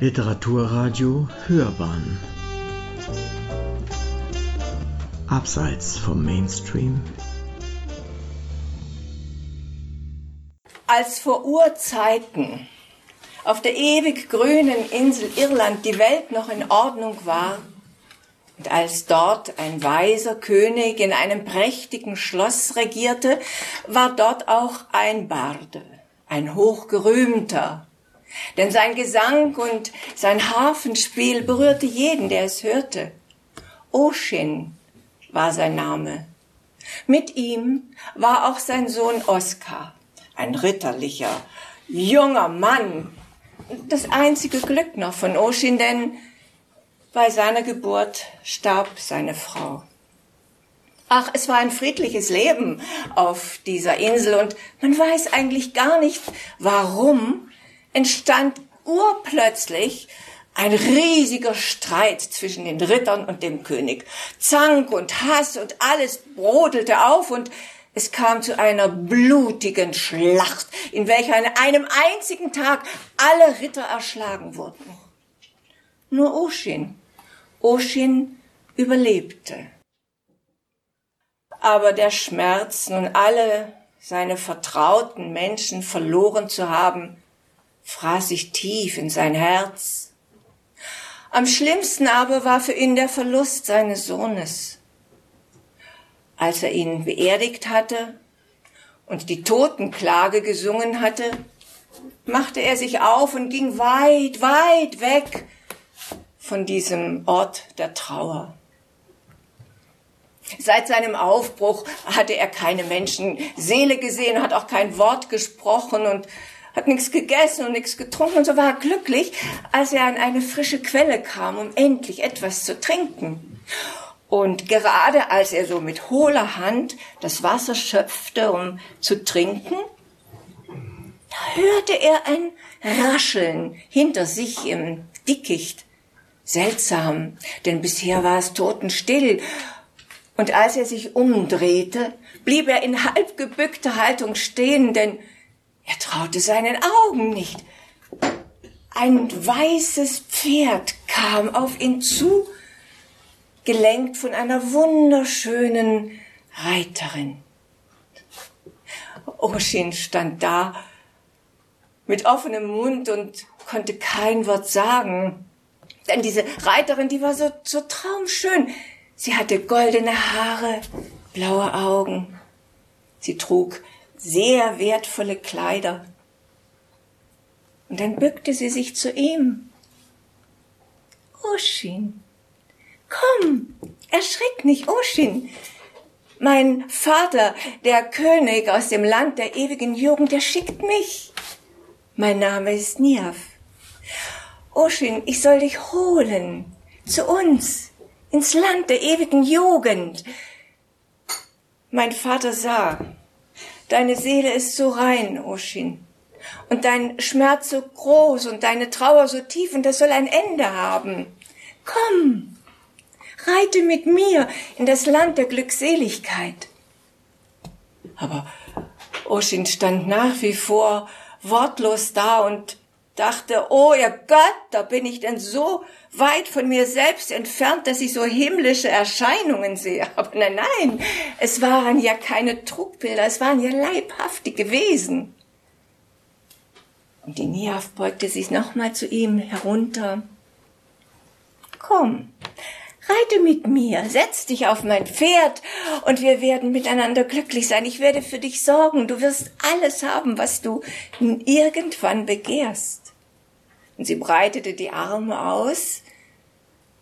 Literaturradio Hörbahn Abseits vom Mainstream Als vor Urzeiten auf der ewig grünen Insel Irland die Welt noch in Ordnung war, und als dort ein weiser König in einem prächtigen Schloss regierte, war dort auch ein Barde, ein hochgerühmter. Denn sein Gesang und sein Harfenspiel berührte jeden, der es hörte. Oshin war sein Name. Mit ihm war auch sein Sohn Oskar, ein ritterlicher, junger Mann. Das einzige Glück noch von Oshin, denn bei seiner Geburt starb seine Frau. Ach, es war ein friedliches Leben auf dieser Insel und man weiß eigentlich gar nicht, warum entstand urplötzlich ein riesiger Streit zwischen den Rittern und dem König. Zank und Hass und alles brodelte auf und es kam zu einer blutigen Schlacht, in welcher an einem einzigen Tag alle Ritter erschlagen wurden. Nur Oshin Oshin überlebte. Aber der Schmerz, nun alle seine vertrauten Menschen verloren zu haben, fraß sich tief in sein Herz. Am schlimmsten aber war für ihn der Verlust seines Sohnes. Als er ihn beerdigt hatte und die Totenklage gesungen hatte, machte er sich auf und ging weit, weit weg von diesem Ort der Trauer. Seit seinem Aufbruch hatte er keine Menschenseele gesehen, hat auch kein Wort gesprochen und hat nichts gegessen und nichts getrunken und so war er glücklich, als er an eine frische Quelle kam, um endlich etwas zu trinken. Und gerade als er so mit hohler Hand das Wasser schöpfte, um zu trinken, da hörte er ein Rascheln hinter sich im Dickicht. Seltsam, denn bisher war es totenstill. Und als er sich umdrehte, blieb er in halbgebückter Haltung stehen, denn er traute seinen Augen nicht. Ein weißes Pferd kam auf ihn zu, gelenkt von einer wunderschönen Reiterin. Oshin stand da mit offenem Mund und konnte kein Wort sagen. Denn diese Reiterin, die war so, so traumschön. Sie hatte goldene Haare, blaue Augen. Sie trug sehr wertvolle Kleider. Und dann bückte sie sich zu ihm. Oshin, komm, erschrick nicht, Oshin. Mein Vater, der König aus dem Land der ewigen Jugend, der schickt mich. Mein Name ist Niaf. Oshin, ich soll dich holen zu uns ins Land der ewigen Jugend. Mein Vater sah, deine Seele ist so rein, Oshin, und dein Schmerz so groß und deine Trauer so tief, und das soll ein Ende haben. Komm, reite mit mir in das Land der Glückseligkeit. Aber Oshin stand nach wie vor wortlos da und dachte, oh ihr Gott, da bin ich denn so weit von mir selbst entfernt, dass ich so himmlische Erscheinungen sehe. Aber nein, nein, es waren ja keine Trugbilder, es waren ja leibhaftige Wesen. Und die Niaf beugte sich nochmal zu ihm herunter. Komm, reite mit mir, setz dich auf mein Pferd und wir werden miteinander glücklich sein. Ich werde für dich sorgen. Du wirst alles haben, was du irgendwann begehrst. Und sie breitete die Arme aus.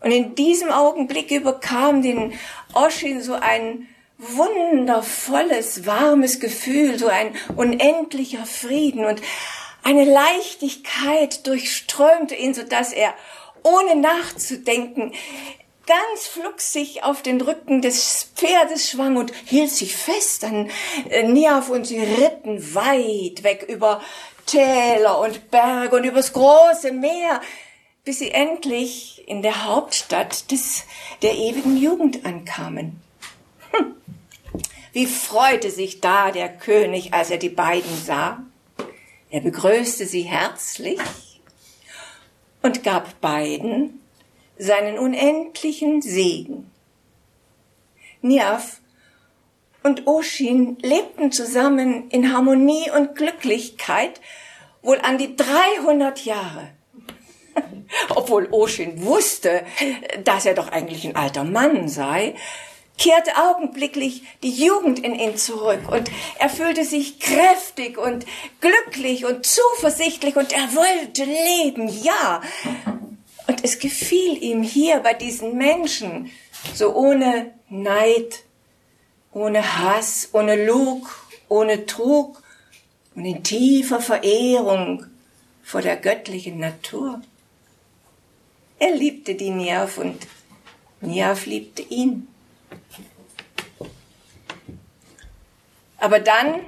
Und in diesem Augenblick überkam den Oschin so ein wundervolles, warmes Gefühl, so ein unendlicher Frieden und eine Leichtigkeit durchströmte ihn, so dass er ohne nachzudenken ganz fluxig auf den Rücken des Pferdes schwang und hielt sich fest an äh, Niaf und sie ritten weit weg über Täler und Berge und übers große Meer, bis sie endlich in der Hauptstadt des, der ewigen Jugend ankamen. Hm. Wie freute sich da der König, als er die beiden sah. Er begrüßte sie herzlich und gab beiden seinen unendlichen Segen. Niaf und Oshin lebten zusammen in Harmonie und Glücklichkeit wohl an die 300 Jahre. Obwohl Oshin wusste, dass er doch eigentlich ein alter Mann sei, kehrte augenblicklich die Jugend in ihn zurück und er fühlte sich kräftig und glücklich und zuversichtlich und er wollte leben, ja. Und es gefiel ihm hier bei diesen Menschen, so ohne Neid, ohne Hass, ohne Lug, ohne Trug und in tiefer Verehrung vor der göttlichen Natur. Er liebte die Niaf und Niaf liebte ihn. Aber dann,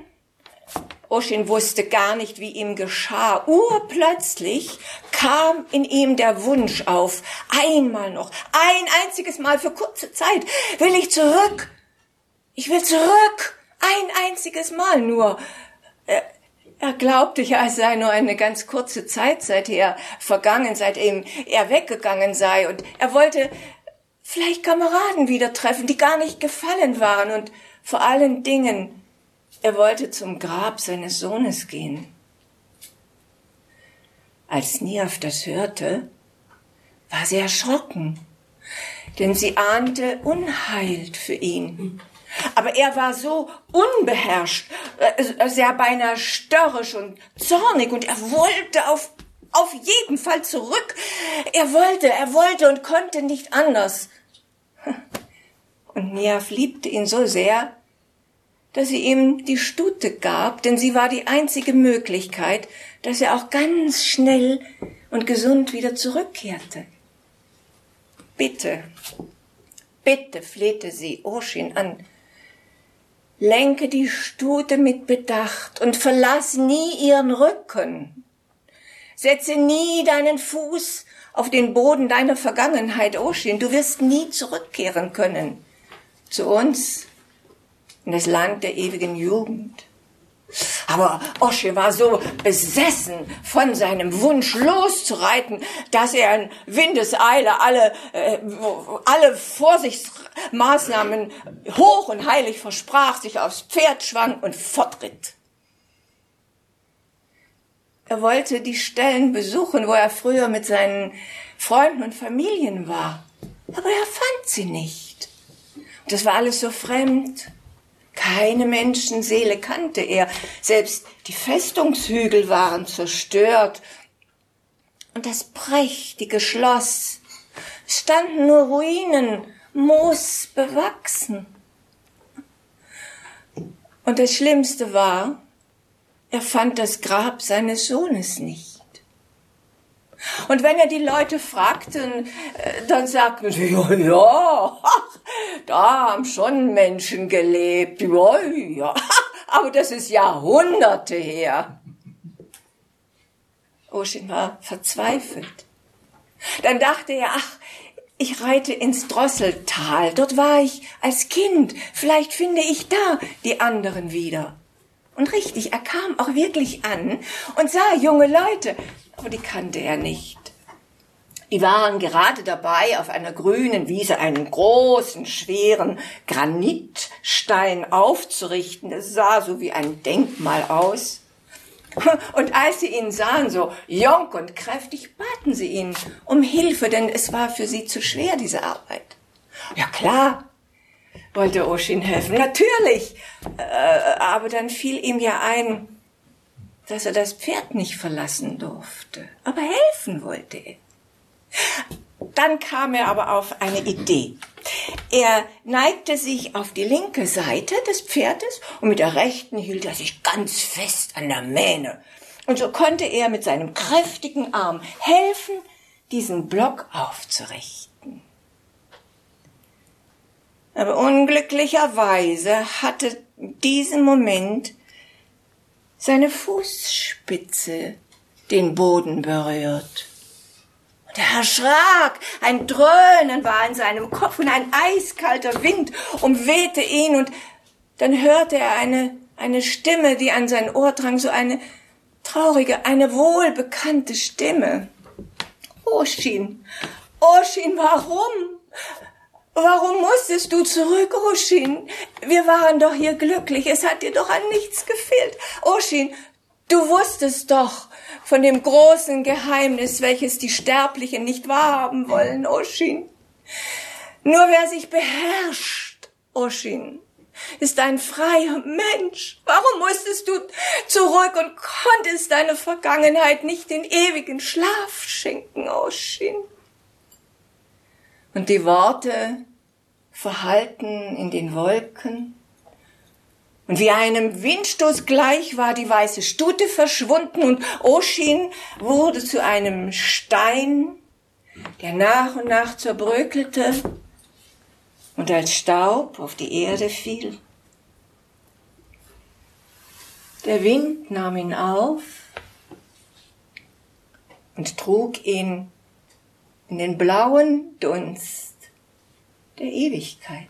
Oshin wusste gar nicht, wie ihm geschah, urplötzlich kam in ihm der Wunsch auf, einmal noch, ein einziges Mal für kurze Zeit will ich zurück. Ich will zurück. Ein einziges Mal nur. Er, glaubte ja, es sei nur eine ganz kurze Zeit seither vergangen, seitdem er weggegangen sei. Und er wollte vielleicht Kameraden wieder treffen, die gar nicht gefallen waren. Und vor allen Dingen er wollte zum Grab seines Sohnes gehen. Als Niaf das hörte, war sie erschrocken, denn sie ahnte Unheil für ihn. Aber er war so unbeherrscht, äh, sehr beinahe störrisch und zornig und er wollte auf, auf jeden Fall zurück. Er wollte, er wollte und konnte nicht anders. Und Niaf liebte ihn so sehr, dass sie ihm die Stute gab, denn sie war die einzige Möglichkeit, dass er auch ganz schnell und gesund wieder zurückkehrte. Bitte, bitte, flehte sie Oshin an, lenke die Stute mit Bedacht und verlass nie ihren Rücken. Setze nie deinen Fuß auf den Boden deiner Vergangenheit, Oshin. Du wirst nie zurückkehren können. Zu uns in das Land der ewigen Jugend. Aber Osche war so besessen von seinem Wunsch loszureiten, dass er in Windeseile alle, äh, alle Vorsichtsmaßnahmen hoch und heilig versprach, sich aufs Pferd schwang und fortritt. Er wollte die Stellen besuchen, wo er früher mit seinen Freunden und Familien war. Aber er fand sie nicht. Das war alles so fremd keine Menschenseele kannte er. Selbst die Festungshügel waren zerstört. Und das prächtige Schloss standen nur Ruinen, Moos bewachsen. Und das Schlimmste war, er fand das Grab seines Sohnes nicht. Und wenn er die Leute fragte, äh, dann sagten sie, ja, ja, da haben schon Menschen gelebt, ja, ja, aber das ist Jahrhunderte her. Oshin war verzweifelt. Dann dachte er, ach, ich reite ins Drosseltal, dort war ich als Kind, vielleicht finde ich da die anderen wieder. Und richtig, er kam auch wirklich an und sah junge Leute, aber die kannte er nicht. Die waren gerade dabei, auf einer grünen Wiese einen großen, schweren Granitstein aufzurichten. Es sah so wie ein Denkmal aus. Und als sie ihn sahen, so jung und kräftig, baten sie ihn um Hilfe, denn es war für sie zu schwer, diese Arbeit. Ja klar, wollte Oshin helfen, natürlich. Äh, aber dann fiel ihm ja ein, dass er das Pferd nicht verlassen durfte. Aber helfen wollte er. Dann kam er aber auf eine Idee. Er neigte sich auf die linke Seite des Pferdes und mit der rechten hielt er sich ganz fest an der Mähne. Und so konnte er mit seinem kräftigen Arm helfen, diesen Block aufzurichten. Aber unglücklicherweise hatte diesen Moment seine Fußspitze den Boden berührt. Und er erschrak, ein Dröhnen war in seinem Kopf und ein eiskalter Wind umwehte ihn und dann hörte er eine, eine Stimme, die an sein Ohr drang, so eine traurige, eine wohlbekannte Stimme. Oshin, Oshin, warum? Warum musstest du zurück, Oshin? Wir waren doch hier glücklich, es hat dir doch an nichts gefehlt. Oshin, du wusstest doch von dem großen Geheimnis, welches die Sterblichen nicht wahrhaben wollen, Oshin. Nur wer sich beherrscht, Oshin, ist ein freier Mensch. Warum musstest du zurück und konntest deine Vergangenheit nicht den ewigen Schlaf schenken, Oshin? Und die Worte verhalten in den Wolken. Und wie einem Windstoß gleich war die weiße Stute verschwunden und Oshin wurde zu einem Stein, der nach und nach zerbrökelte und als Staub auf die Erde fiel. Der Wind nahm ihn auf und trug ihn in den blauen Dunst der Ewigkeit.